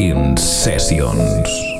In sessions.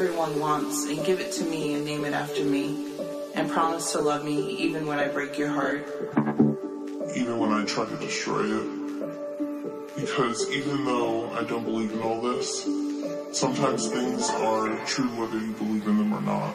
Everyone wants and give it to me and name it after me. And promise to love me even when I break your heart. even when I try to destroy it. Because even though I don't believe in all this, sometimes things are true whether you believe in them or not.